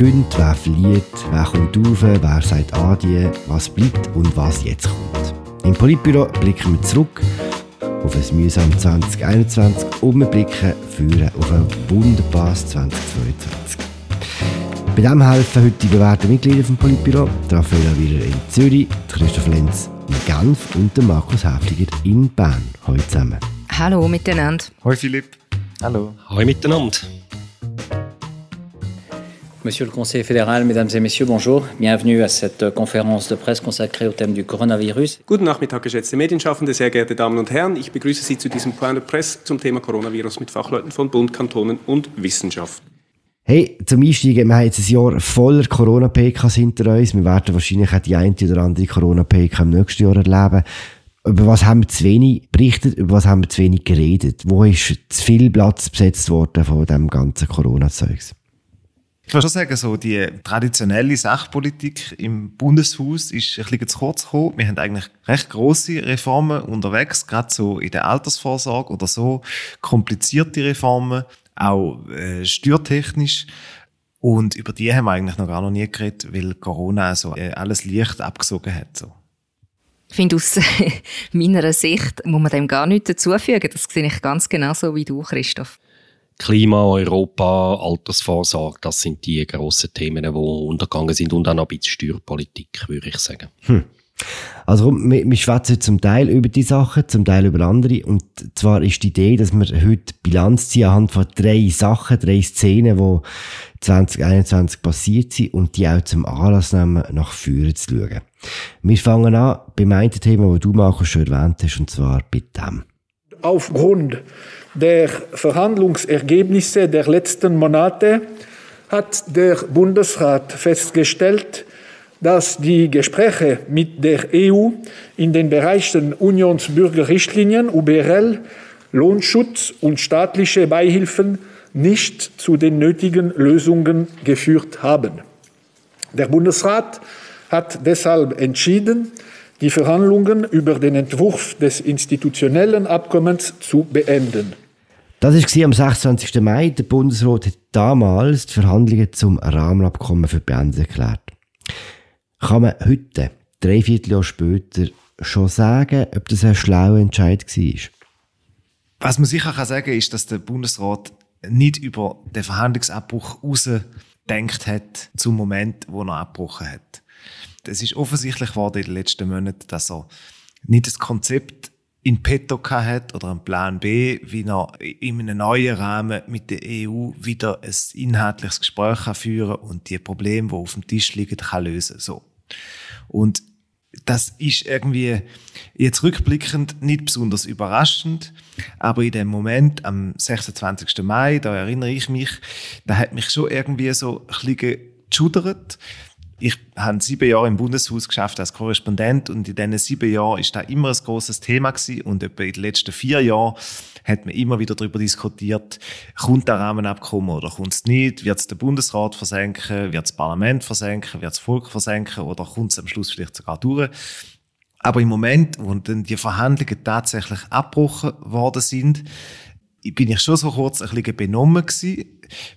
gönnt, wer verliert, wer kommt rauf, wer sagt Adie, was bleibt und was jetzt kommt. Im Politbüro blicken wir zurück auf ein mühsam 2021 und wir blicken führen auf ein wunderbares 2022. Bei diesem helfen heute die bewährten Mitglieder vom Politbüro, Raffaella Wieler in Zürich, Christoph Lenz in Genf und Markus Häfliger in Bern. Heute zusammen. Hallo miteinander. Hoi Philipp. Hallo. Hoi miteinander. Monsieur le Conseil fédéral, Mesdames et Messieurs, bonjour. Bienvenue à cette conférence de presse consacrée au thème du Coronavirus. Guten Nachmittag, geschätzte Medienschaffende, sehr geehrte Damen und Herren. Ich begrüße Sie zu diesem Point de Presse zum Thema Coronavirus mit Fachleuten von Bund, Kantonen und Wissenschaft. Hey, zum Einsteigen, wir haben jetzt ein Jahr voller Corona-PKs hinter uns. Wir werden wahrscheinlich auch die eine oder andere Corona-PK im nächsten Jahr erleben. Über was haben wir zu wenig berichtet, über was haben wir zu wenig geredet? Wo ist zu viel Platz besetzt worden von dem ganzen Corona-Zeugs? Ich würde schon sagen, so die traditionelle Sachpolitik im Bundeshaus ist ein bisschen zu kurz gekommen. Wir haben eigentlich recht große Reformen unterwegs, gerade so in der Altersvorsorge oder so komplizierte Reformen, auch äh, steuertechnisch. Und über die haben wir eigentlich noch gar noch nie geredet, weil Corona so äh, alles Licht abgesogen hat. So. Ich finde, aus meiner Sicht muss man dem gar nichts dazufügen. Das sehe ich ganz genauso wie du, Christoph. Klima, Europa, Altersvorsorge, das sind die grossen Themen, die untergegangen sind und auch noch ein bisschen Steuerpolitik, würde ich sagen. Hm. Also wir, wir schwätzen zum Teil über die Sachen, zum Teil über andere. Und zwar ist die Idee, dass wir heute Bilanz ziehen anhand von drei Sachen, drei Szenen, die 2021 passiert sind und die auch zum Anlass nehmen, nach vorne zu schauen. Wir fangen an beim einen Thema, das du, Markus, schon erwähnt hast, und zwar bei dem. Aufgrund der Verhandlungsergebnisse der letzten Monate hat der Bundesrat festgestellt, dass die Gespräche mit der EU in den Bereichen Unionsbürgerrichtlinien, UBRL, Lohnschutz und staatliche Beihilfen nicht zu den nötigen Lösungen geführt haben. Der Bundesrat hat deshalb entschieden, die Verhandlungen über den Entwurf des institutionellen Abkommens zu beenden. Das war am 26. Mai. Der Bundesrat hat damals die Verhandlungen zum Rahmenabkommen für beendet erklärt. Kann man heute, dreiviertel Jahr später, schon sagen, ob das ein schlauer Entscheid war? Was man sicher kann sagen ist, dass der Bundesrat nicht über den Verhandlungsabbruch ausgedenkt hat zum Moment, wo er abgebrochen hat. Es ist offensichtlich geworden in den letzten Monaten, dass er nicht das Konzept in petto hat oder einen Plan B, wie er in einem neuen Rahmen mit der EU wieder ein inhaltliches Gespräch kann führen und die Probleme, die auf dem Tisch liegen, kann lösen. So. Und das ist irgendwie jetzt rückblickend nicht besonders überraschend, aber in dem Moment am 26. Mai, da erinnere ich mich, da hat mich schon irgendwie so ein bisschen ich habe sieben Jahre im Bundeshaus geschafft als Korrespondent und in diesen sieben Jahren ist da immer ein großes Thema gewesen und etwa in den letzten vier Jahren hat man immer wieder darüber diskutiert, kommt der Rahmenabkommen oder kommt es nicht, wird es der Bundesrat versenken, wird das Parlament versenken, wird das Volk versenken? Oder kommt es am Schluss vielleicht sogar durch. Aber im Moment, wo dann die Verhandlungen tatsächlich abgebrochen worden sind, bin ich schon so kurz ein bisschen benommen gewesen.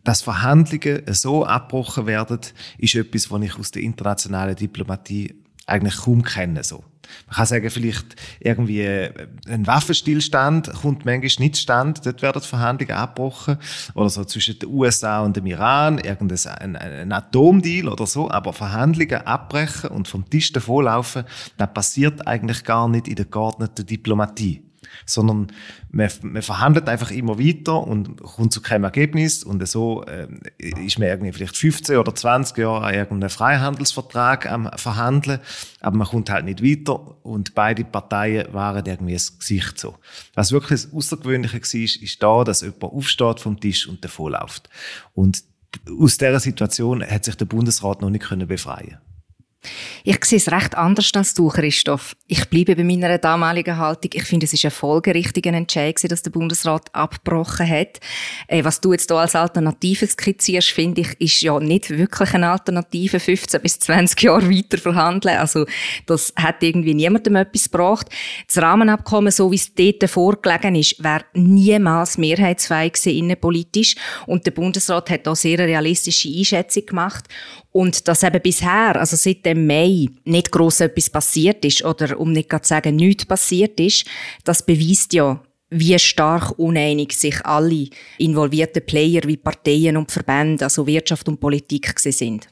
Dass Verhandlungen so abgebrochen werden, ist etwas, was ich aus der internationalen Diplomatie eigentlich kaum kenne, so. Man kann sagen, vielleicht irgendwie äh, ein Waffenstillstand kommt manchmal nicht stand, dort werden Verhandlungen abgebrochen. Oder so zwischen den USA und dem Iran, irgendein ein, ein Atomdeal oder so. Aber Verhandlungen abbrechen und vom Tisch davonlaufen, das passiert eigentlich gar nicht in der geordneten Diplomatie sondern man, man verhandelt einfach immer weiter und kommt zu keinem Ergebnis und so äh, ist man irgendwie vielleicht 15 oder 20 Jahre an irgendeinem Freihandelsvertrag am Verhandeln, aber man kommt halt nicht weiter und beide Parteien waren irgendwie das Gesicht so. Was wirklich das Außergewöhnliche war, ist da, dass jemand aufsteht vom Tisch und davonläuft. Und aus dieser Situation hat sich der Bundesrat noch nicht befreien können Ich sehe es recht anders als du, Christoph. Ich bleibe bei meiner damaligen Haltung. Ich finde, es ist ein folgerichtiger Entscheid, dass der Bundesrat abgebrochen hat. Äh, was du jetzt hier als Alternative skizzierst, finde ich, ist ja nicht wirklich eine Alternative, 15 bis 20 Jahre weiter verhandeln. Also, das hat irgendwie niemandem etwas gebracht. Das Rahmenabkommen, so wie es dort vorgelegen ist, wäre niemals mehrheitsfähig gewesen, innenpolitisch. Und der Bundesrat hat da sehr realistische Einschätzung gemacht. Und dass eben bisher, also seit dem Mai, nicht gross etwas passiert ist, oder um nicht zu sagen, nichts passiert ist, das beweist ja, wie stark uneinig sich alle involvierten Player wie Parteien und Verbände, also Wirtschaft und Politik sind.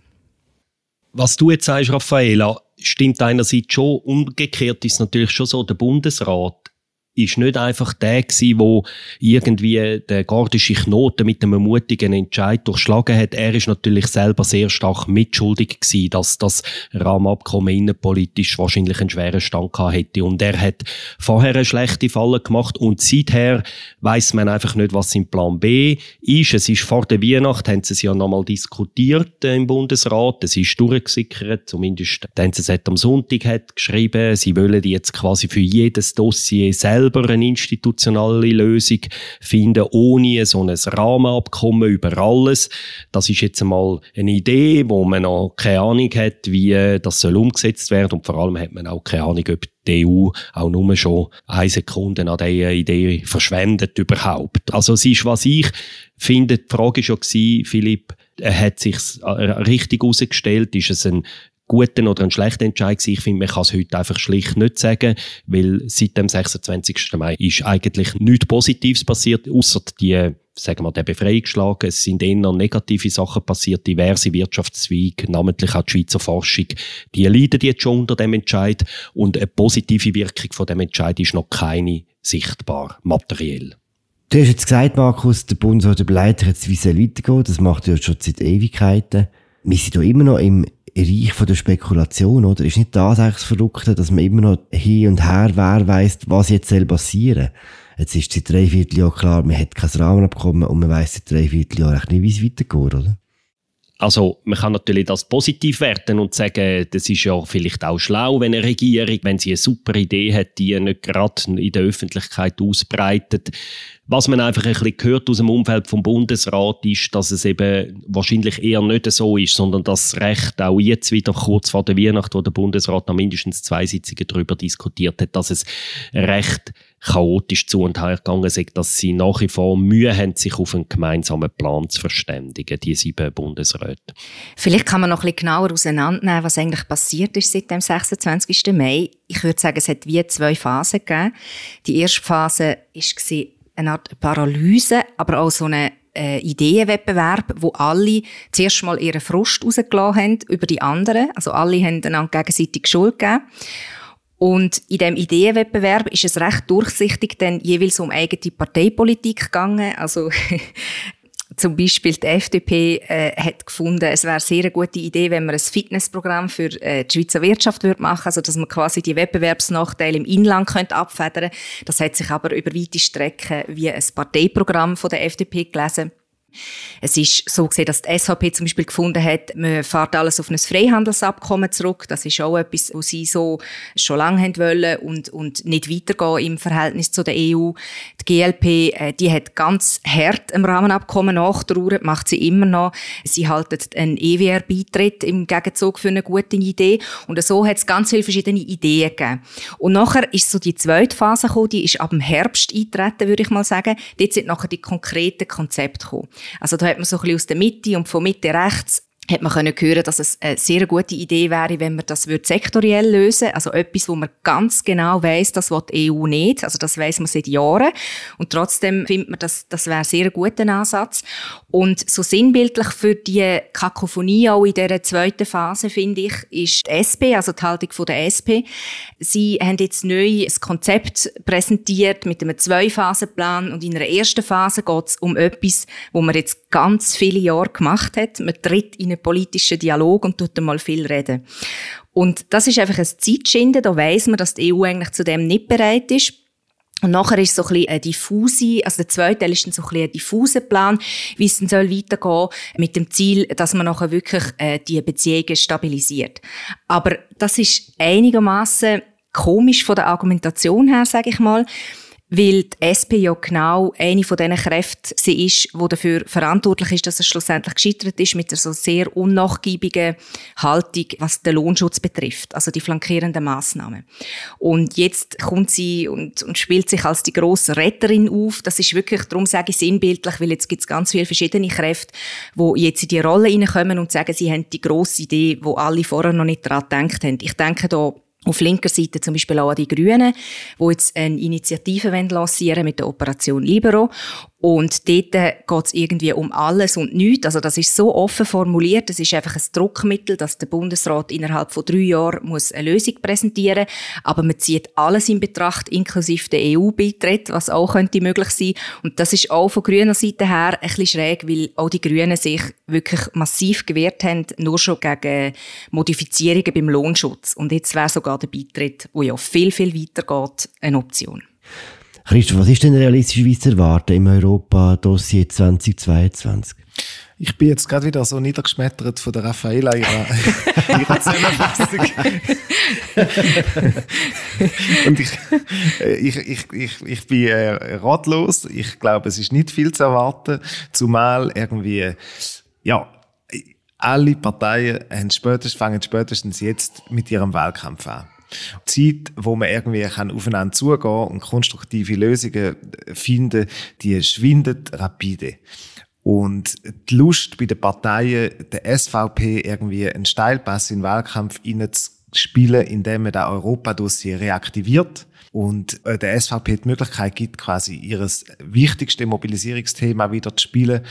Was du jetzt sagst, Raffaela, stimmt einerseits schon. Umgekehrt ist natürlich schon so, der Bundesrat ist nicht einfach der gewesen, wo irgendwie der gordische Knoten mit einem mutigen Entscheid durchschlagen hat. Er ist natürlich selber sehr stark mitschuldig gewesen, dass das Rahmenabkommen innenpolitisch wahrscheinlich einen schweren Stand gehabt hätte. Und er hat vorher eine schlechte Falle gemacht und seither weiß man einfach nicht, was sein Plan B ist. Es ist vor der Weihnacht, haben sie es ja nochmal diskutiert äh, im Bundesrat. Es ist durchgesickert, zumindest der NZZ am Sonntag hat geschrieben, sie wollen jetzt quasi für jedes Dossier selber selber eine institutionelle Lösung finden, ohne so ein Rahmenabkommen über alles. Das ist jetzt einmal eine Idee, wo man noch keine Ahnung hat, wie das soll umgesetzt werden und vor allem hat man auch keine Ahnung, ob die EU auch nur schon eine Sekunde an dieser Idee verschwendet überhaupt. Also es ist, was ich finde, die Frage schon gewesen, Philipp, er hat sich richtig herausgestellt, ist es ein guten oder einen schlechten Entscheid gewesen. Ich finde, man kann es heute einfach schlicht nicht sagen, weil seit dem 26. Mai ist eigentlich nichts Positives passiert, außer die sagen wir, der Befreiungsschlag. Es sind eher negative Sachen passiert, diverse Wirtschaftszweige, namentlich auch die Schweizer Forschung, die leiden jetzt schon unter dem Entscheid und eine positive Wirkung von dem Entscheid ist noch keine sichtbar, materiell. Du hast jetzt gesagt, Markus, der Bundesrat überlegt jetzt, wie es weitergeht. Das macht er ja schon seit Ewigkeiten. Wir sind ja immer noch im Reich von der Spekulation, oder? Ist nicht das eigentlich das Verrückte, dass man immer noch hin und her wer weiss, was jetzt soll passieren Jetzt ist seit drei Vierteljahr klar, man hat kein Rahmenabkommen und man weiss seit drei Vierteljahr echt nicht, wie es weitergeht, oder? Also man kann natürlich das positiv werten und sagen, das ist ja vielleicht auch schlau, wenn eine Regierung, wenn sie eine super Idee hat, die nicht gerade in der Öffentlichkeit ausbreitet. Was man einfach ein bisschen gehört aus dem Umfeld vom Bundesrat ist, dass es eben wahrscheinlich eher nicht so ist, sondern dass das Recht auch jetzt wieder kurz vor der Weihnacht, wo der Bundesrat noch mindestens zwei Sitzungen darüber diskutiert hat, dass es recht chaotisch zu und her gegangen ist, dass sie nach wie vor Mühe haben, sich auf einen gemeinsamen Plan zu verständigen, die sieben Bundesräte. Vielleicht kann man noch ein bisschen genauer auseinandernehmen, was eigentlich passiert ist seit dem 26. Mai. Ich würde sagen, es hat wie zwei Phasen gegeben. Die erste Phase war eine Art Paralyse, aber auch so eine äh, Ideenwettbewerb, wo alle zuerst mal ihren Frust rausgelassen haben über die anderen. Also alle haben einander gegenseitig Schuld gegeben. Und in dem Ideenwettbewerb ist es recht durchsichtig dann jeweils um eigene Parteipolitik gegangen. Also zum Beispiel die FDP äh, hat gefunden, es wäre sehr eine gute Idee, wenn man ein Fitnessprogramm für äh, die Schweizer Wirtschaft würde machen, also dass man quasi die Wettbewerbsnachteile im Inland könnte abfedern. Das hat sich aber über weite Strecken wie ein Parteiprogramm von der FDP gelesen. Es ist so gesehen, dass die SVP zum Beispiel gefunden hat, man fährt alles auf ein Freihandelsabkommen zurück. Das ist auch etwas, was sie so schon lange haben wollen und, und nicht weitergehen im Verhältnis zu der EU. Die GLP, äh, die hat ganz hart im Rahmenabkommen nachtrauert, macht sie immer noch. Sie halten einen EWR-Beitritt im Gegenzug für eine gute Idee. Und so hat es ganz viele verschiedene Ideen gegeben. Und nachher ist so die zweite Phase gekommen, die ist ab dem Herbst eintreten, würde ich mal sagen. Dort sind nachher die konkreten Konzepte gekommen. Also da hat man so ein bisschen aus der Mitte und von Mitte rechts hat man können hören, dass es eine sehr gute Idee wäre, wenn man das sektoriell lösen würde. Also etwas, wo man ganz genau weiß, das will die EU nicht. Also das weiß man seit Jahren. Und trotzdem findet man, dass das wäre ein sehr guter Ansatz. Und so sinnbildlich für die Kakophonie auch in dieser zweiten Phase, finde ich, ist die SP, also die Haltung der SP. Sie haben jetzt neu ein Konzept präsentiert mit einem Zwei-Phasen-Plan und in einer ersten Phase geht es um etwas, wo man jetzt ganz viele Jahre gemacht hat. Man tritt in einen politischen Dialog und tut einmal viel reden. Und das ist einfach ein Zeitschinden. Da weiß man, dass die EU eigentlich zu dem nicht bereit ist. Und nachher ist so ein bisschen eine diffuse, also der zweite Teil ist dann so ein bisschen ein diffuser Plan, wie es dann soll weitergehen mit dem Ziel, dass man nachher wirklich äh, die Beziehungen stabilisiert. Aber das ist einigermaßen komisch von der Argumentation her, sage ich mal weil die SP ja genau eine von diesen Kräften sie ist, die dafür verantwortlich ist, dass es schlussendlich gescheitert ist mit einer so sehr unnachgiebigen Haltung, was den Lohnschutz betrifft, also die flankierenden Massnahmen. Und jetzt kommt sie und, und spielt sich als die grosse Retterin auf. Das ist wirklich, darum sage ich sinnbildlich, weil jetzt gibt es ganz viele verschiedene Kräfte, die jetzt in die Rolle hineinkommen und sagen, sie haben die grosse Idee, wo alle vorher noch nicht daran gedacht haben. Ich denke da auf linker Seite zum Beispiel auch die Grünen, die jetzt eine Initiative lancieren mit der Operation Libero und dort geht es irgendwie um alles und nichts. Also das ist so offen formuliert. Es ist einfach ein Druckmittel, dass der Bundesrat innerhalb von drei Jahren muss eine Lösung präsentieren muss. Aber man zieht alles in Betracht, inklusive der EU-Beitritt, was auch könnte möglich sein. Und das ist auch von grüner Seite her ein bisschen schräg, weil auch die Grünen sich wirklich massiv gewehrt haben, nur schon gegen Modifizierungen beim Lohnschutz. Und jetzt wäre sogar der Beitritt, wo ja viel, viel weiter geht, eine Option. Christoph, was ist denn realistischerweise zu erwarten im Europa-Dossier 2022? Ich bin jetzt gerade wieder so niedergeschmettert von der Raffaella ihrer, ihrer Zusammenfassung. Und ich, äh, ich, ich, ich, ich bin äh, ratlos. Ich glaube, es ist nicht viel zu erwarten, zumal irgendwie, ja, alle Parteien fangen spätestens jetzt mit ihrem Wahlkampf an. Zeit, wo man irgendwie kann aufeinander zugehen und konstruktive Lösungen finden, die schwindet rapide. Und die Lust bei den Parteien, der SVP irgendwie einen Steilpass in den Wahlkampf spielen, indem man das Europa-Dossier reaktiviert und äh, der SVP die Möglichkeit gibt, quasi ihres wichtigste Mobilisierungsthema wieder zu spielen.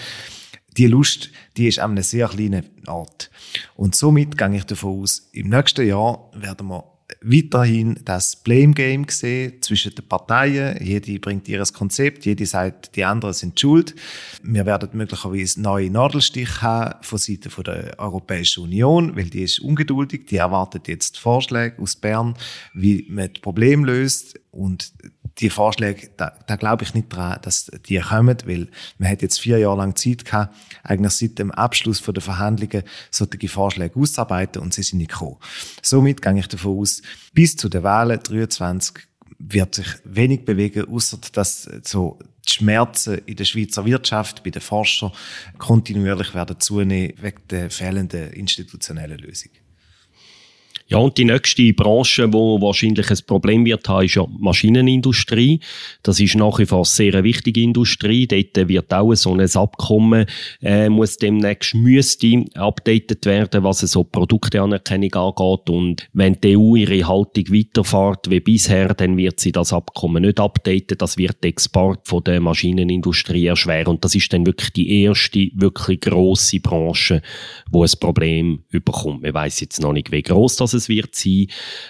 Die Lust, die ist an einem sehr kleinen Ort. Und somit gehe ich davon aus, im nächsten Jahr werden wir weiterhin das Blame Game gesehen zwischen den Parteien. Jede bringt ihr Konzept, jede sagt, die anderen sind schuld. Wir werden möglicherweise neue Nadelstiche haben von Seiten der Europäischen Union, weil die ist ungeduldig, die erwartet jetzt Vorschläge aus Bern, wie man das Problem löst und die Vorschläge, da, da glaube ich nicht dran, dass die kommen, weil man hat jetzt vier Jahre lang Zeit gehabt, eigentlich seit dem Abschluss der Verhandlungen solche Vorschläge auszuarbeiten und sie sind nicht gekommen. Somit gehe ich davon aus, bis zu der Wahlen 23 wird sich wenig bewegen, außer dass so die Schmerzen in der Schweizer Wirtschaft, bei den Forschern kontinuierlich werden zunehmen wegen der fehlenden institutionellen Lösung. Ja, und die nächste Branche, wo wahrscheinlich ein Problem wird haben, ist ja die Maschinenindustrie. Das ist nach wie vor eine sehr wichtige Industrie. Dort wird auch so ein Abkommen, äh, muss demnächst müsste updated werden, was so Produkteanerkennung angeht. Und wenn die EU ihre Haltung weiterfährt wie bisher, dann wird sie das Abkommen nicht updaten. Das wird den Export von der Maschinenindustrie erschweren. Und das ist dann wirklich die erste, wirklich grosse Branche, wo ein Problem überkommt. Man weiß jetzt noch nicht, wie groß das es wird sein.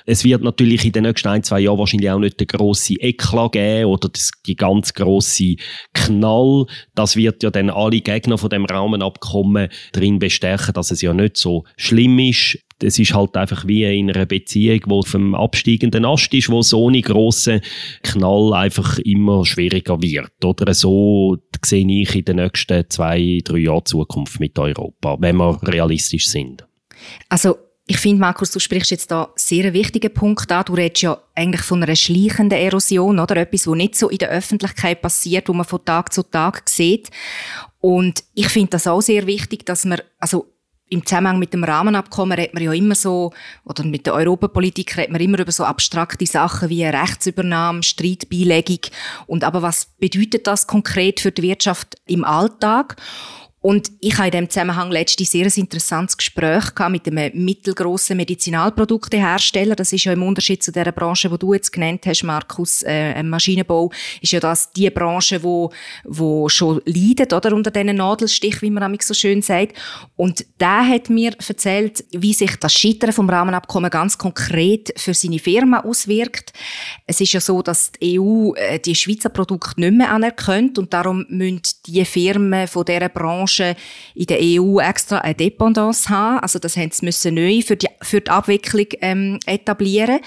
Es wird natürlich in den nächsten ein, zwei Jahren wahrscheinlich auch nicht der grosse Eklat geben oder das, die ganz grosse Knall. Das wird ja dann alle Gegner von dem Rahmenabkommen drin bestärken, dass es ja nicht so schlimm ist es ist halt einfach wie in einer Beziehung, wo vom absteigenden Ast ist, wo so eine grosse Knall einfach immer schwieriger wird. Oder so sehe ich in den nächsten zwei, drei Jahren Zukunft mit Europa, wenn wir realistisch sind. Also ich finde, Markus, du sprichst jetzt da sehr wichtigen Punkt an. Du redest ja eigentlich von einer schleichenden Erosion, oder? Etwas, was nicht so in der Öffentlichkeit passiert, wo man von Tag zu Tag sieht. Und ich finde das auch sehr wichtig, dass man, also im Zusammenhang mit dem Rahmenabkommen redet man ja immer so, oder mit der Europapolitik redet man immer über so abstrakte Sachen wie Rechtsübernahme, Streitbeilegung. Und aber was bedeutet das konkret für die Wirtschaft im Alltag? Und ich habe in diesem Zusammenhang letztens sehr ein interessantes Gespräch mit einem mittelgroßen Medizinalproduktehersteller. Das ist ja im Unterschied zu der Branche, die du jetzt genannt hast, Markus, äh, Maschinenbau, ist ja das die Branche, wo, wo schon leidet, oder, unter diesen Nadelstich, wie man so schön sagt. Und der hat mir erzählt, wie sich das Scheitern vom Rahmenabkommen ganz konkret für seine Firma auswirkt. Es ist ja so, dass die EU äh, die Schweizer Produkte nicht mehr anerkennt und darum müssen die Firmen von dieser Branche Branche in der EU extra eine Dependance haben. Also das haben sie müssen neu für die, für die Abwicklung ähm, etablieren.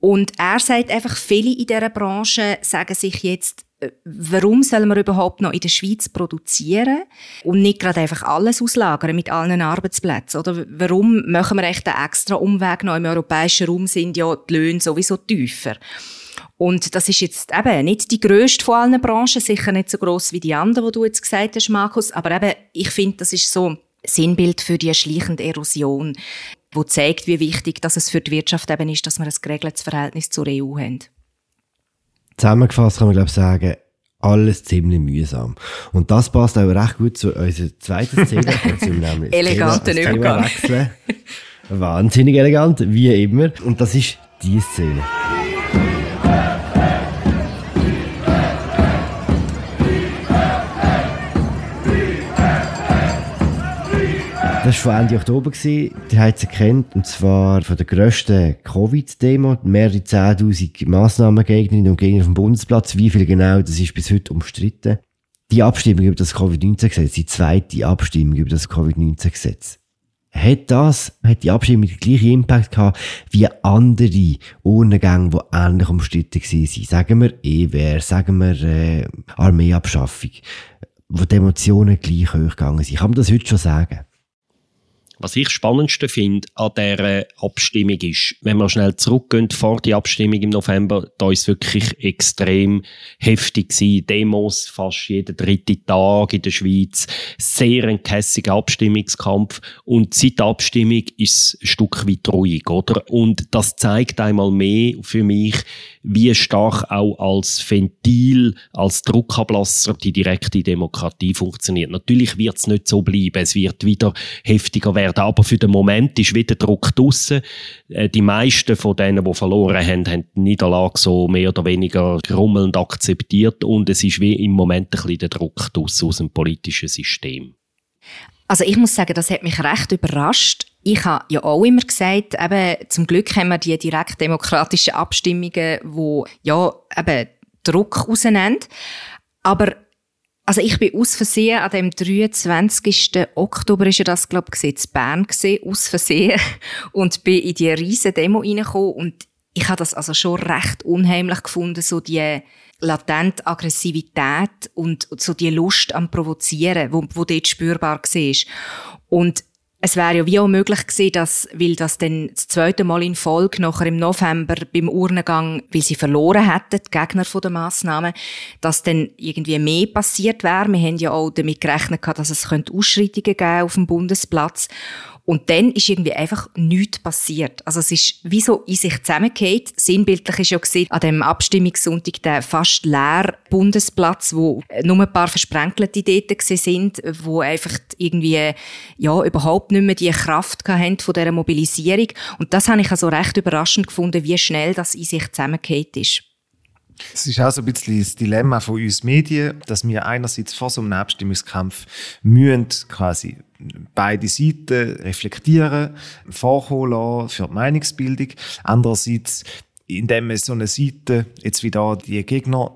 Und er sagt einfach, viele in dieser Branche sagen sich jetzt, äh, warum sollen wir überhaupt noch in der Schweiz produzieren und nicht gerade einfach alles auslagern mit allen Arbeitsplätzen? Oder warum machen wir echt einen extra Umweg noch? Im europäischen Raum sind ja die Löhne sowieso tiefer. Und das ist jetzt eben nicht die grösste von allen Branchen, sicher nicht so groß wie die anderen, die du jetzt gesagt hast, Markus. Aber eben, ich finde, das ist so Sinnbild für die schleichende Erosion, wo zeigt, wie wichtig dass es für die Wirtschaft eben ist, dass wir ein geregeltes Verhältnis zur EU haben. Zusammengefasst kann man glaube ich sagen, alles ziemlich mühsam. Und das passt auch recht gut zu unserer zweiten Szene. Eleganten Übergang. Wahnsinnig elegant, wie immer. Und das ist die Szene. Das war Ende Oktober. Die haben es erkannt. Und zwar von der grössten Covid-Demo. Mehrere 10.000 Massnahmengegnerinnen und Gegner auf dem Bundesplatz. Wie viel genau, das ist bis heute umstritten. Die Abstimmung über das Covid-19-Gesetz, die zweite Abstimmung über das Covid-19-Gesetz, hat das, hat die Abstimmung den gleichen Impact gehabt wie andere Urnengänge, die ähnlich umstritten waren. Sagen wir EWR, sagen wir äh, Armeeabschaffung, wo die Emotionen gleich hoch gegangen sind. Kann man das heute schon sagen? Was ich spannendste finde an dieser Abstimmung ist, wenn wir schnell zurückgehen vor die Abstimmung im November, da ist wirklich extrem heftig gewesen. Demos fast jeden dritten Tag in der Schweiz. Sehr ein kässiger Abstimmungskampf. Und seit der Abstimmung ist es ein Stück weit ruhig, oder? Und das zeigt einmal mehr für mich, wie stark auch als Ventil, als Druckablasser die direkte Demokratie funktioniert. Natürlich wird es nicht so bleiben. Es wird wieder heftiger werden. Aber für den Moment ist wieder Druck draussen. Äh, die meisten von denen, die verloren haben, haben die Niederlage so mehr oder weniger grummelnd akzeptiert und es ist wie im Moment ein bisschen der Druck draussen aus dem politischen System. Also ich muss sagen, das hat mich recht überrascht. Ich habe ja auch immer gesagt, eben, zum Glück haben wir die direktdemokratischen Abstimmungen, wo ja eben Druck rausnehmen. Aber also ich bin aus Versehen an dem 23. Oktober ist ja das glaube ich in Bern gesehen, aus Versehen und bin in die riesen Demo reingekommen und ich habe das also schon recht unheimlich gefunden, so die latente Aggressivität und so die Lust am Provozieren, wo, wo dort spürbar war. Und es wäre ja wie auch möglich gewesen, dass, weil das dann das zweite Mal in Folge nachher im November beim Urnengang, weil sie verloren hätten, die Gegner der Massnahmen, dass dann irgendwie mehr passiert wäre. Wir haben ja auch damit gerechnet, dass es Ausschreitungen geben auf dem Bundesplatz. Und dann ist irgendwie einfach nichts passiert. Also es ist wie so in sich zusammengehört. Sinnbildlich ist ja gesehen, an dem Abstimmungssonntag der fast leer Bundesplatz, wo nur ein paar versprenkelte dort sind, wo einfach irgendwie, ja, überhaupt nicht mehr die Kraft haben von dieser Mobilisierung. Und das habe ich also recht überraschend gefunden, wie schnell das in sich zusammengehört ist. Es ist auch so ein bisschen das Dilemma von uns Medien, dass wir einerseits vor so einem Abstimmungskampf müssen quasi beide Seiten reflektieren, vorholen für die Meinungsbildung. Andererseits, indem man so eine Seite, jetzt wie da die Gegner,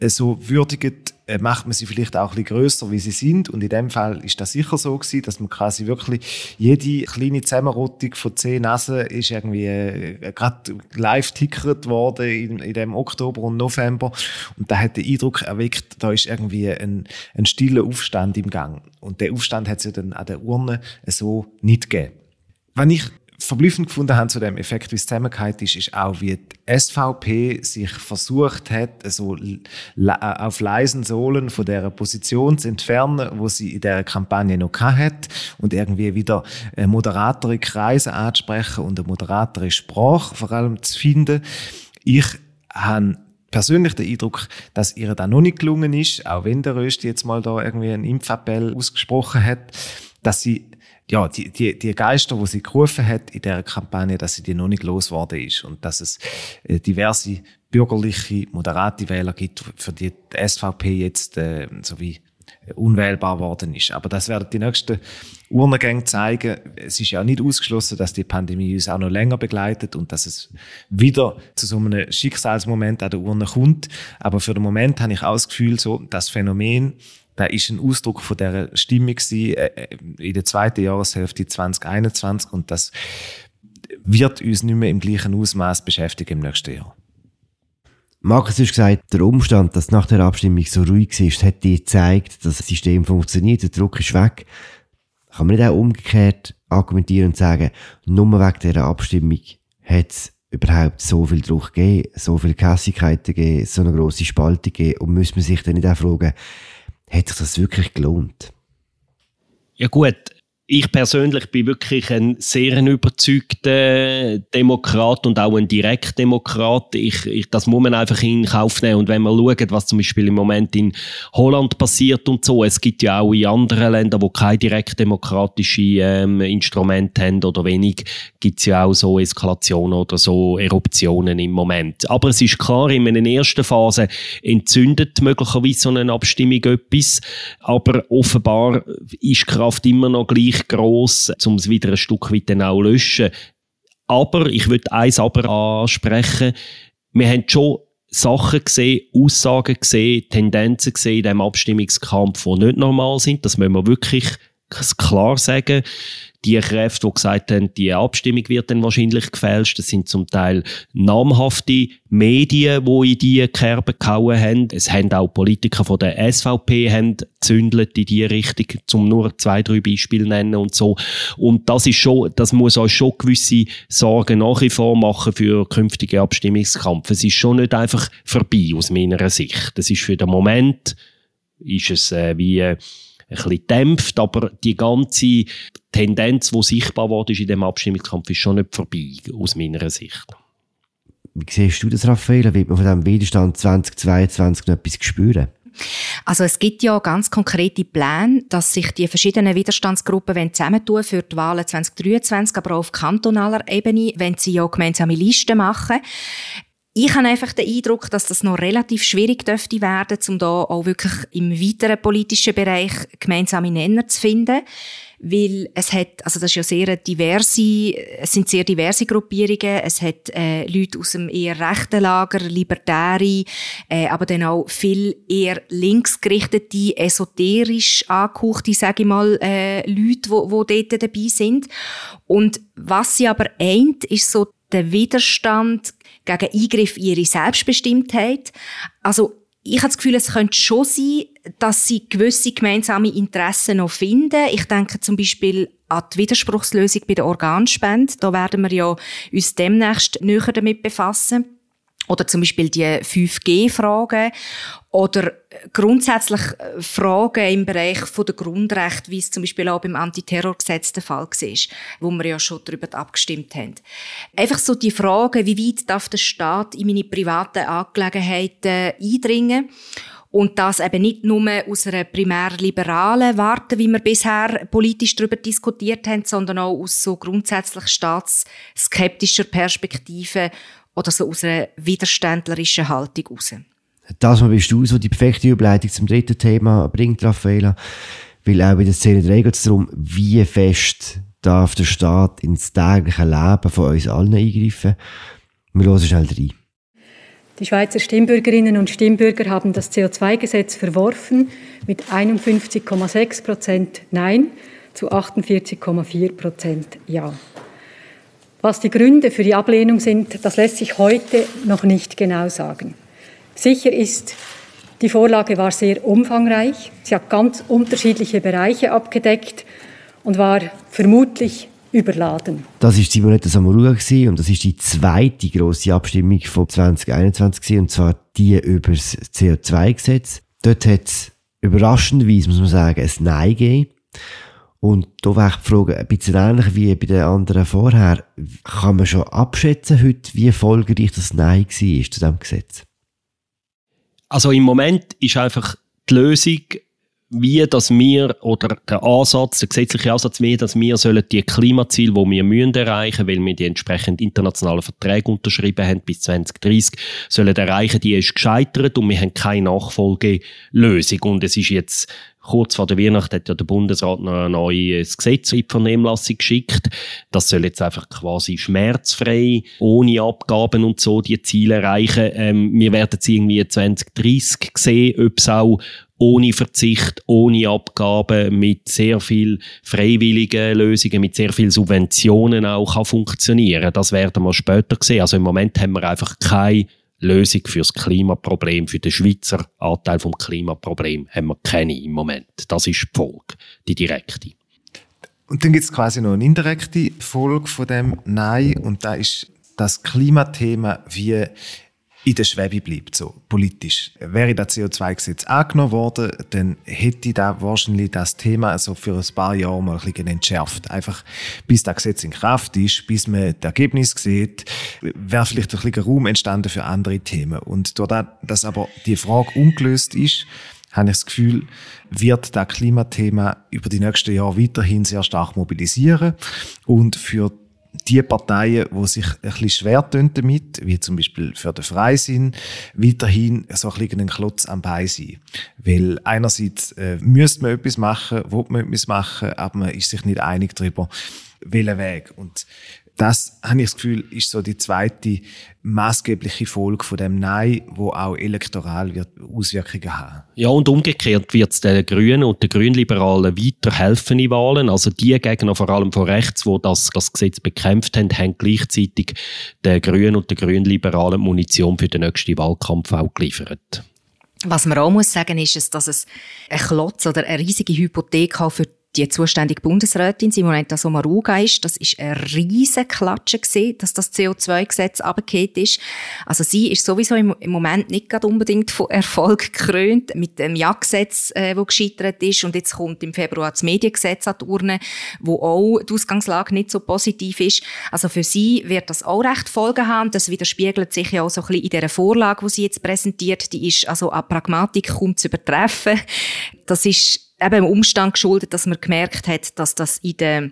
so würdigt, macht man sie vielleicht auch ein bisschen grösser, wie sie sind. Und in dem Fall ist das sicher so gewesen, dass man quasi wirklich jede kleine Zusammenrottung von zehn Nasen ist irgendwie äh, gerade live tickert worden in, in dem Oktober und November. Und da hat den Eindruck erweckt, da ist irgendwie ein, ein stiller Aufstand im Gang. Und der Aufstand hat es ja dann an der Urne so nicht gegeben. Wenn ich verblüffend gefunden haben zu dem Effekt, wie es zusammengehört ist, ist auch, wie die SVP sich versucht hat, so auf leisen Sohlen von der Position zu entfernen, wo sie in der Kampagne noch hat und irgendwie wieder moderatere Kreise anzusprechen und eine moderatere Sprache vor allem zu finden. Ich habe persönlich den Eindruck, dass ihr da noch nicht gelungen ist, auch wenn der Rösti jetzt mal da irgendwie einen Impfappell ausgesprochen hat, dass sie ja, die, die, die Geister, die sie gerufen hat in dieser Kampagne, dass sie die noch nicht losgeworden ist und dass es äh, diverse bürgerliche, moderate Wähler gibt, für die die SVP jetzt äh, so wie unwählbar worden ist. Aber das werden die nächsten Urnengänge zeigen. Es ist ja nicht ausgeschlossen, dass die Pandemie uns auch noch länger begleitet und dass es wieder zu so einem Schicksalsmoment an der Urne kommt. Aber für den Moment habe ich auch das Gefühl, so, das Phänomen, da ist ein Ausdruck von der Stimmung äh, äh, in der zweiten Jahreshälfte 2021 und das wird uns nicht mehr im gleichen Ausmaß beschäftigen im nächsten Jahr. Markus hat gesagt, der Umstand, dass nach der Abstimmung so ruhig ist, hat dir gezeigt, dass das System funktioniert, der Druck ist weg. Kann man nicht auch umgekehrt argumentieren und sagen, nur wegen dieser Abstimmung hat es überhaupt so viel Druck gegeben, so viele Kässigkeiten gegeben, so eine grosse Spaltung gegeben und muss man sich dann nicht auch fragen, hat sich das wirklich gelohnt? Ja gut, ich persönlich bin wirklich ein sehr überzeugter Demokrat und auch ein Direktdemokrat. Ich, ich, das muss man einfach in Kauf nehmen. Und wenn man schaut, was zum Beispiel im Moment in Holland passiert und so, es gibt ja auch in anderen Ländern, wo keine direktdemokratische ähm, Instrumente haben oder wenig, gibt es ja auch so Eskalationen oder so Eruptionen im Moment. Aber es ist klar, in einer ersten Phase entzündet möglicherweise so eine Abstimmung etwas, aber offenbar ist Kraft immer noch gleich gleich gross, um es wieder ein Stück weit dann auch löschen. Aber ich würde eins aber ansprechen. Wir haben schon Sachen gesehen, Aussagen gesehen, Tendenzen gesehen in diesem Abstimmungskampf, die nicht normal sind. Das müssen wir wirklich klar sagen die Kräfte, die gesagt haben, die Abstimmung wird dann wahrscheinlich gefälscht, das sind zum Teil namhafte Medien, die in die Kerbe gehauen haben. Es haben auch Politiker von der SVP haben zündelt in die Richtung, zum nur zwei, drei Beispiele nennen und so. Und das ist schon, das muss euch schon gewisse Sorgen nach wie vor machen für künftige Abstimmungskampf. Es ist schon nicht einfach vorbei aus meiner Sicht. Das ist für den Moment, ist es äh, wie, äh, bisschen dämpft, aber die ganze Tendenz, die sichtbar wurde in dem Abstimmungskampf, ist schon nicht vorbei, aus meiner Sicht. Wie siehst du das, Raphael? Wird man von diesem Widerstand 2022 noch etwas spüren? Also es gibt ja ganz konkrete Pläne, dass sich die verschiedenen Widerstandsgruppen zusammentun für die Wahlen 2023, aber auch auf kantonaler Ebene, wenn sie ja gemeinsame Listen machen. Ich habe einfach den Eindruck, dass das noch relativ schwierig dürfte werden, um da auch wirklich im weiteren politischen Bereich gemeinsame Nenner zu finden. Weil es hat, also das ist ja sehr diverse, es sind sehr diverse Gruppierungen. Es hat äh, Leute aus dem eher rechten Lager, Libertäre, äh, aber dann auch viel eher linksgerichtete, esoterisch angehauchte, sage ich mal, äh, Leute, wo dort dabei sind. Und was sie aber eint, ist so der Widerstand gegen Eingriff in ihre Selbstbestimmtheit. Also ich habe das Gefühl, es könnte schon sein, dass sie gewisse gemeinsame Interessen noch finden. Ich denke zum Beispiel an die Widerspruchslösung bei der Organspende. Da werden wir ja uns demnächst näher damit befassen. Oder zum Beispiel die 5G-Fragen oder grundsätzlich äh, Fragen im Bereich der Grundrechte, wie es zum Beispiel auch beim Antiterrorgesetz der Fall war, wo wir ja schon darüber abgestimmt haben. Einfach so die Frage, wie weit darf der Staat in meine privaten Angelegenheiten eindringen? Und das eben nicht nur aus einer primär liberalen Warte, wie wir bisher politisch darüber diskutiert haben, sondern auch aus so grundsätzlich staatsskeptischer Perspektive oder so aus einer widerständlerischen Haltung heraus. Das bist du so die perfekte Überleitung zum dritten Thema bringt, Raffaela. Weil auch bei der Szene 3 geht es darum, wie fest darf der Staat ins tägliche Leben von uns allen eingreifen. Wir hören schnell rein. Die Schweizer Stimmbürgerinnen und Stimmbürger haben das CO2-Gesetz verworfen mit 51,6 Prozent Nein zu 48,4 Prozent Ja. Was die Gründe für die Ablehnung sind, das lässt sich heute noch nicht genau sagen. Sicher ist, die Vorlage war sehr umfangreich. Sie hat ganz unterschiedliche Bereiche abgedeckt und war vermutlich überladen. Das ist Simonetta Samorua und das ist die zweite große Abstimmung von 2021 und zwar die über das CO2-Gesetz. Dort hat es überraschenderweise, muss man sagen, ein Nein gegeben. Und da wäre die Frage ein bisschen ähnlich wie bei den anderen vorher. Kann man schon abschätzen heute, wie erfolgreich das Nein war zu diesem Gesetz? Also im Moment ist einfach die Lösung, wie dass wir, oder der Ansatz, der gesetzliche Ansatz, wie dass wir sollen die Klimaziele, die wir müssen erreichen, weil wir die entsprechend internationalen Verträge unterschrieben haben bis 2030, sollen erreichen, die ist gescheitert und wir haben keine Nachfolgelösung. Und es ist jetzt kurz vor der Weihnacht hat ja der Bundesrat noch ein neues Gesetz in die Vernehmlassung geschickt. Das soll jetzt einfach quasi schmerzfrei, ohne Abgaben und so die Ziele erreichen. Ähm, wir werden es irgendwie 2030 sehen, ob es auch ohne Verzicht, ohne Abgaben, mit sehr viel freiwilligen Lösungen, mit sehr viel Subventionen auch kann funktionieren. Das werden wir später sehen. Also im Moment haben wir einfach keine Lösung für das Klimaproblem, für den Schweizer Anteil vom Klimaproblem haben wir keine im Moment. Das ist die Folge, die direkte. Und dann gibt es quasi noch eine indirekte Folge von dem Nein und da ist das Klimathema wie in der Schwebe bleibt, so politisch. Wäre das CO2-Gesetz angenommen worden, dann hätte da wahrscheinlich das Thema also für ein paar Jahre mal ein bisschen entschärft. Einfach bis das Gesetz in Kraft ist, bis man das Ergebnis sieht, wäre vielleicht ein bisschen Raum entstanden für andere Themen. Und dadurch, dass aber die Frage ungelöst ist, habe ich das Gefühl, wird das Klimathema über die nächsten Jahre weiterhin sehr stark mobilisieren und für die Parteien, die sich ein bisschen schwer tun damit, wie zum Beispiel für den Freisinn, weiterhin so ein bisschen ein Klotz am Bein sein. Weil einerseits äh, müsste man etwas machen, will man etwas machen, aber man ist sich nicht einig darüber, welchen Weg. Und das, habe ich das Gefühl, ist so die zweite maßgebliche Folge von dem Nein, wo auch elektoral wird Auswirkungen haben. Ja, und umgekehrt wird es den Grünen und den Grünliberalen weiter helfen in Wahlen. Also die Gegner, vor allem von rechts, wo das, das Gesetz bekämpft haben, haben gleichzeitig den Grünen und den Grünliberalen Munition für den nächsten Wahlkampf auch geliefert. Was man auch muss sagen ist, dass es ein Klotz oder eine riesige Hypothek für die zuständige Bundesrätin Simonetta Sommaruga ist. Das ist eine riesige Klatsche gewesen, dass das CO2-Gesetz abgekehrt ist. Also sie ist sowieso im, Moment nicht gerade unbedingt von Erfolg gekrönt mit dem Ja-Gesetz, äh, wo gescheitert ist. Und jetzt kommt im Februar das Mediengesetz an die Urne, wo auch die Ausgangslage nicht so positiv ist. Also für sie wird das auch recht Folgen haben. Das widerspiegelt sich ja auch so ein bisschen in dieser Vorlage, die sie jetzt präsentiert. Die ist also an Pragmatik kaum zu übertreffen. Das ist eben im Umstand geschuldet, dass man gemerkt hat, dass das in der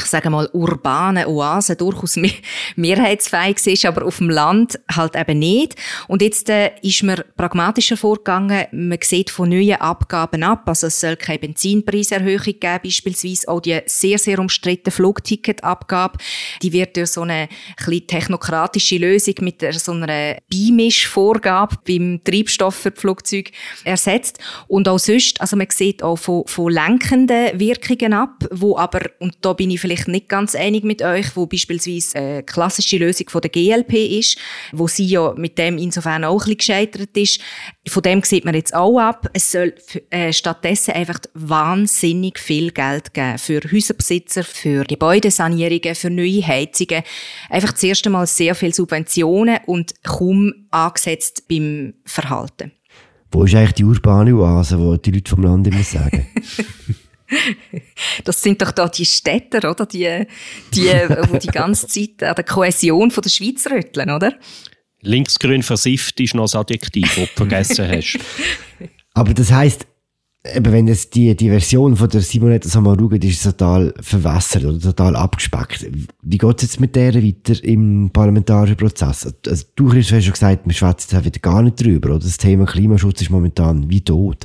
ich sage mal, urbane Oase durchaus mehr, mehrheitsfähig ist, aber auf dem Land halt eben nicht. Und jetzt äh, ist man pragmatischer vorgegangen. Man sieht von neuen Abgaben ab. Also es soll keine Benzinpreiserhöhung geben, beispielsweise auch die sehr, sehr umstrittene Flugticketabgabe. Die wird durch so eine ein technokratische Lösung mit so einer Beimischvorgabe beim Treibstoff für die Flugzeuge ersetzt. Und auch sonst, also man sieht auch von, von lenkenden Wirkungen ab, wo aber, und da bin ich vielleicht nicht ganz einig mit euch, wo beispielsweise eine klassische Lösung von der GLP ist, wo sie ja mit dem insofern auch ein bisschen gescheitert ist. Von dem sieht man jetzt auch ab. Es soll äh, stattdessen einfach wahnsinnig viel Geld geben für Häuserbesitzer, für Gebäudesanierungen, für neue Heizungen. Einfach zuerst einmal sehr viel Subventionen und kaum angesetzt beim Verhalten. Wo ist eigentlich die urbane Oase, wo die Leute vom Land immer sagen? Das sind doch da die Städter, oder? Die, die, die die ganze Zeit an der Kohäsion von der Schweiz rütteln, oder? Linksgrün versifft ist noch das Adjektiv, das du vergessen hast. Aber das heisst, eben wenn es die, die Version von der Simonetta Samaruga, die ist total verwässert oder total abgespeckt. Wie geht es jetzt mit der weiter im parlamentarischen Prozess? Also, du hast schon gesagt, wir schwätzen jetzt wieder gar nicht drüber, oder? Das Thema Klimaschutz ist momentan wie tot.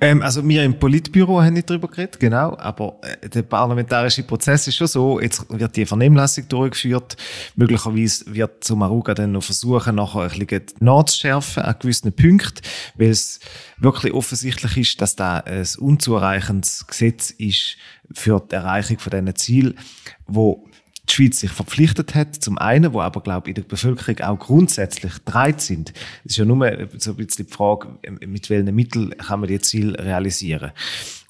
Ähm, also wir im Politbüro haben nicht darüber geredet, genau, aber äh, der parlamentarische Prozess ist schon so, jetzt wird die Vernehmlassung durchgeführt, möglicherweise wird Sumaruga dann noch versuchen, nachher ein bisschen nachzuschärfen an gewissen Punkten, weil es wirklich offensichtlich ist, dass da ein unzureichendes Gesetz ist für die Erreichung von diesen Zielen, wo die Schweiz sich verpflichtet hat, zum einen, wo aber, glaube ich, in der Bevölkerung auch grundsätzlich dreit sind. Es ist ja nur so ein bisschen die Frage, mit welchen Mitteln kann man die Ziele realisieren.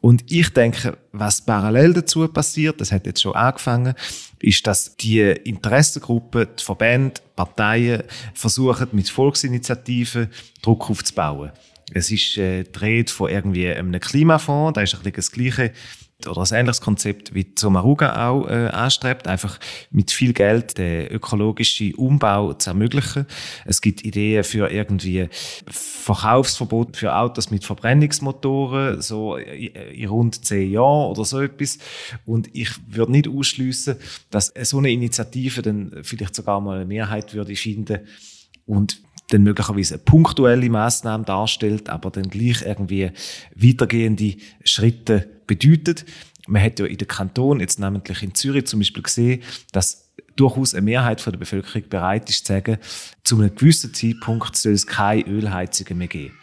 Und ich denke, was parallel dazu passiert, das hat jetzt schon angefangen, ist, dass die Interessengruppen, die Verbände, Parteien versuchen, mit Volksinitiativen Druck aufzubauen. Es ist äh, die Rede von irgendwie einem Klimafonds, da ist ein bisschen das Gleiche oder ein ähnliches Konzept wie Zomaruga auch äh, anstrebt, einfach mit viel Geld den ökologischen Umbau zu ermöglichen. Es gibt Ideen für irgendwie Verkaufsverbot für Autos mit Verbrennungsmotoren, so in rund zehn Jahren oder so etwas. Und ich würde nicht ausschließen, dass so eine Initiative dann vielleicht sogar mal eine Mehrheit würde schinden und dann möglicherweise eine punktuelle Maßnahme darstellt, aber dann gleich irgendwie weitergehende Schritte bedeutet. Man hat ja in den Kanton, jetzt namentlich in Zürich zum Beispiel gesehen, dass durchaus eine Mehrheit von der Bevölkerung bereit ist zu sagen, zu einem gewissen Zeitpunkt soll es keine Ölheizungen mehr geben.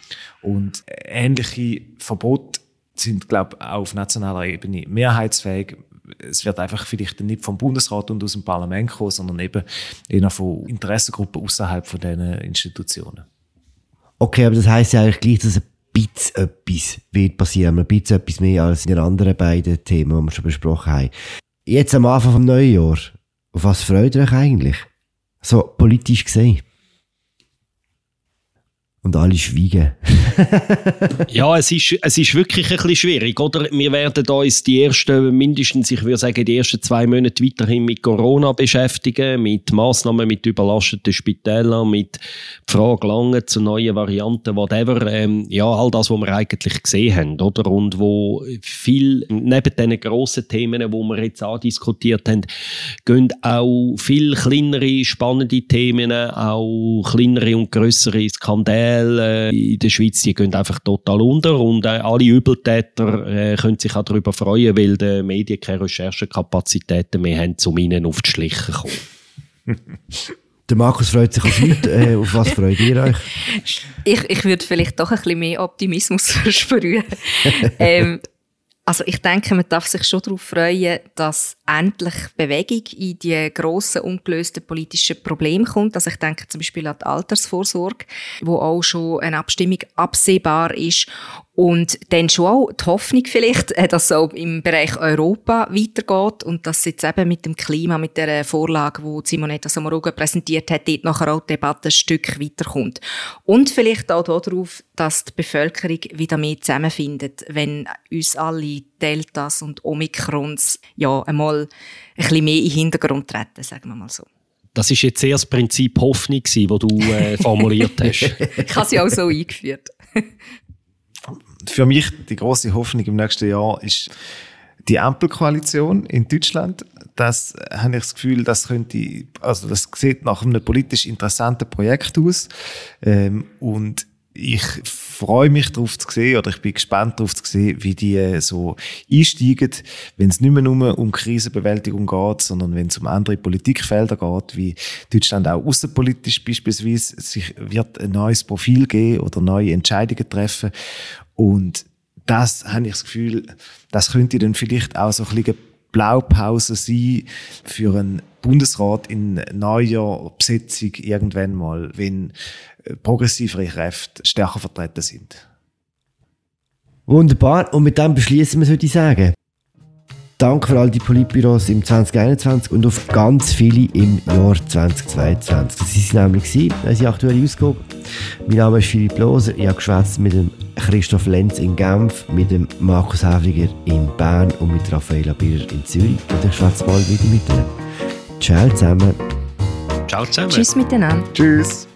Und ähnliche Verbote sind, glaube ich, auch auf nationaler Ebene mehrheitsfähig. Es wird einfach vielleicht nicht vom Bundesrat und aus dem Parlament kommen, sondern eben eher von Interessengruppen außerhalb von diesen Institutionen. Okay, aber das heißt ja eigentlich gleich, dass ein bisschen etwas wird passieren. Ein bisschen etwas mehr als in den anderen beiden Themen, die wir schon besprochen haben. Jetzt am Anfang vom neuen Jahr, auf was freut ihr euch eigentlich? So politisch gesehen und alle schweigen. ja, es ist, es ist wirklich ein bisschen schwierig, oder? Wir werden uns die ersten, mindestens, ich würde sagen, die ersten zwei Monate weiterhin mit Corona beschäftigen, mit Massnahmen, mit überlasteten Spitälern, mit Frage lange zu neuen Varianten, whatever. Ähm, ja, all das, was wir eigentlich gesehen haben, oder? Und wo viel, neben diesen grossen Themen, die wir jetzt andiskutiert haben, gehen auch viel kleinere, spannende Themen, auch kleinere und größere Skandale Fälle äh, in der Schweiz, die gehen einfach total unter und äh, alle Übeltäter äh, können sich auch darüber freuen, weil die Medien keine Recherchekapazitäten mehr haben, um ihnen auf die Schliche zu kommen. Der Markus freut sich auf nichts. Äh, auf was freut ihr euch? Ich, ich würde vielleicht doch ein bisschen mehr Optimismus versprühen. ähm, also ich denke, man darf sich schon darauf freuen, dass endlich Bewegung in die grossen, ungelösten politischen Probleme kommt. Also ich denke zum Beispiel an die Altersvorsorge, wo auch schon eine Abstimmung absehbar ist und dann schon auch die Hoffnung vielleicht, äh, dass es auch im Bereich Europa weitergeht und dass jetzt eben mit dem Klima, mit der Vorlage, die Simonetta Sommaruga präsentiert hat, dort nachher auch die Debatte ein Stück weiterkommt. Und vielleicht auch darauf, dass die Bevölkerung wieder mehr zusammenfindet, wenn uns alle Deltas und Omikrons ja einmal ein bisschen mehr in den Hintergrund treten, sagen wir mal so. Das ist jetzt eher das Prinzip Hoffnung, das du äh, formuliert hast. ich habe sie auch so eingeführt für mich die große Hoffnung im nächsten Jahr ist die Ampelkoalition in Deutschland. Das habe ich das Gefühl, das könnte, also das sieht nach einem politisch interessanten Projekt aus. Ähm, und ich freue mich darauf zu sehen, oder ich bin gespannt darauf zu sehen, wie die äh, so einsteigen, wenn es nicht mehr nur um Krisenbewältigung geht, sondern wenn es um andere Politikfelder geht, wie Deutschland auch außenpolitisch beispielsweise sich wird ein neues Profil geben oder neue Entscheidungen treffen. Und das habe ich das Gefühl, das könnte dann vielleicht auch so ein bisschen Blaupause sein für einen Bundesrat in neuer Besetzung irgendwann mal, wenn äh, progressivere Kräfte stärker vertreten sind. Wunderbar. Und mit dem beschließen wir, würde ich sagen. Danke für all die Politbüros im 2021 und auf ganz viele im Jahr 2022. Das war nämlich unsere aktuelle Ausgabe. Mein Name ist Philipp Loser. Ich habe geschwätzt mit dem Christoph Lenz in Genf, mit dem Markus Häfliger in Bern und mit Raffaella Birrer in Zürich. Und ich schwätze bald wieder mit dir. Ciao zusammen. Ciao zusammen. Tschüss miteinander. Tschüss.